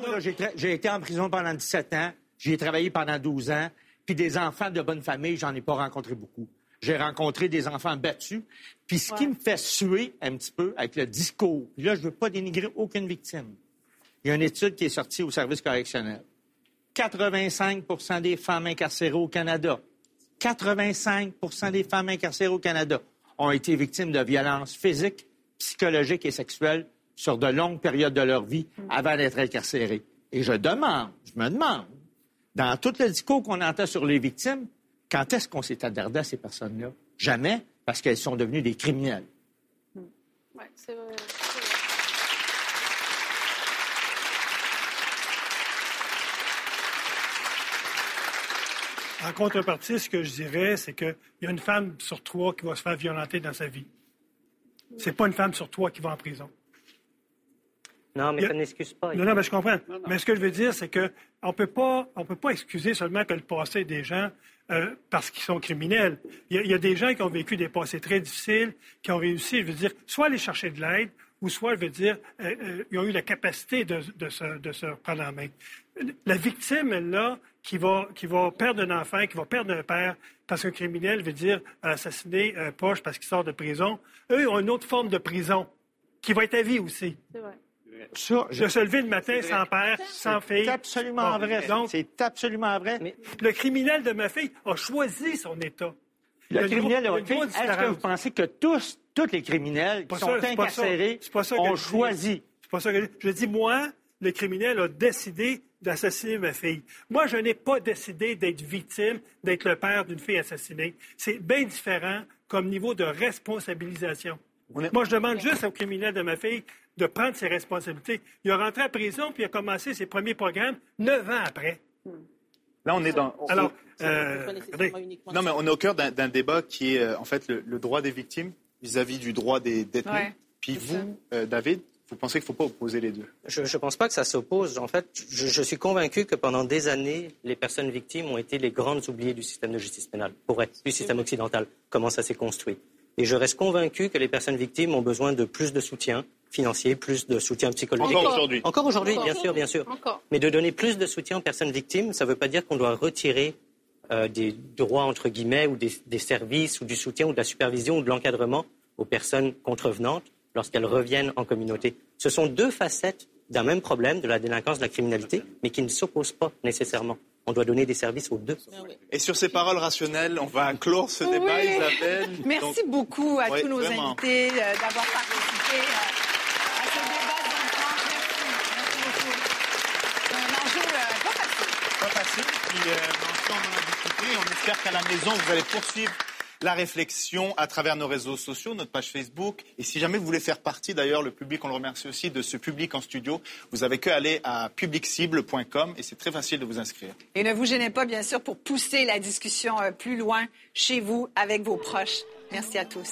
j'ai été en prison pendant 17 ans. J'y ai travaillé pendant 12 ans. Puis des enfants de bonne famille, j'en ai pas rencontré beaucoup. J'ai rencontré des enfants battus. Puis ce qui me fait suer un petit peu avec le discours, puis là, je veux pas dénigrer aucune victime. Il y a une étude qui est sortie au service correctionnel. 85 des femmes incarcérées au Canada, 85% des femmes incarcérées au Canada ont été victimes de violences physiques, psychologiques et sexuelles sur de longues périodes de leur vie avant d'être incarcérées. Et je demande, je me demande, dans tout le discours qu'on entend sur les victimes, quand est-ce qu'on s'est attardé à ces personnes-là? Jamais, parce qu'elles sont devenues des criminels. C'est vrai. En contrepartie, ce que je dirais, c'est qu'il y a une femme sur trois qui va se faire violenter dans sa vie. C'est pas une femme sur trois qui va en prison. Non, mais a- ça n'excuse pas. Non, non, mais je comprends. Mais ce que je veux dire, c'est que on peut pas, on peut pas excuser seulement que le passé des gens euh, parce qu'ils sont criminels. Il y, a, il y a des gens qui ont vécu des passés très difficiles, qui ont réussi, je veux dire, soit aller chercher de l'aide, ou soit, je veux dire, euh, euh, ils ont eu la capacité de, de se, de se reprendre en main. La victime, elle, là, qui va, qui va perdre un enfant, qui va perdre un père, parce qu'un criminel veut dire assassiner un proche parce qu'il sort de prison, eux ont une autre forme de prison, qui va être à vie aussi. C'est vrai. Ça, je- De se lever le matin sans père, sans fille. c'est absolument Bon, vrai. Donc, C'est absolument vrai. Mais- le criminel de ma fille a choisi son État. A Le criminel a fait. grosse Est-ce que vous pensez que tous, tous les criminels qui ça, sont c'est pas ça. incarcérés pas ça que ont choisi? C'est pas ça que je dis. Je dis, moi, le criminel a décidé d'assassiner ma fille. Moi, je n'ai pas décidé d'être victime, d'être le père d'une fille assassinée. C'est bien différent comme niveau de responsabilisation. Est- Moi, je demande juste au criminel de ma fille de prendre ses responsabilités. Il est rentré en prison puis il a commencé ses premiers programmes neuf ans après. Là, on est dans. Alors, euh, Non, mais on est au cœur d'un d'un débat qui est euh, en fait le, le droit des victimes vis-à-vis du droit des détenus. Ouais, Puis vous, euh, David, vous pensez qu'il ne faut pas opposer les deux? Je ne pense pas que ça s'oppose. En fait, je, je suis convaincu que pendant des années, les personnes victimes ont été les grandes oubliées du système de justice pénale, pour être du système occidental, comment ça s'est construit. Et je reste convaincu que les personnes victimes ont besoin de plus de soutien, financier, plus de soutien psychologique. Encore aujourd'hui. Encore aujourd'hui, bien sûr, bien sûr. Encore. Mais de donner plus de soutien aux personnes victimes, ça ne veut pas dire qu'on doit retirer euh, des droits, entre guillemets, ou des, des, services, ou du soutien, ou de la supervision, ou de l'encadrement aux personnes contrevenantes lorsqu'elles reviennent en communauté. Ce sont deux facettes d'un même problème, de la délinquance, de la criminalité, mais qui ne s'opposent pas nécessairement. On doit donner des services aux deux. Et sur ces paroles rationnelles, on va clore ce débat, oui. Isabelle. Merci Donc, beaucoup à tous nos vraiment. invités euh, d'avoir participé euh, à ce débat de Zone France. Merci. Merci beaucoup. C'est un enjeu euh, pas facile. pas facile. Puis, euh, on en a discuté. On espère qu'à la maison, vous allez poursuivre la réflexion à travers nos réseaux sociaux, notre page Facebook. Et si jamais vous voulez faire partie, d'ailleurs, le public, on le remercie aussi, de ce public en studio, vous avez qu'à aller à publicible.com et c'est très facile de vous inscrire. Et ne vous gênez pas, bien sûr, pour pousser la discussion euh, plus loin chez vous, avec vos proches. Merci à tous.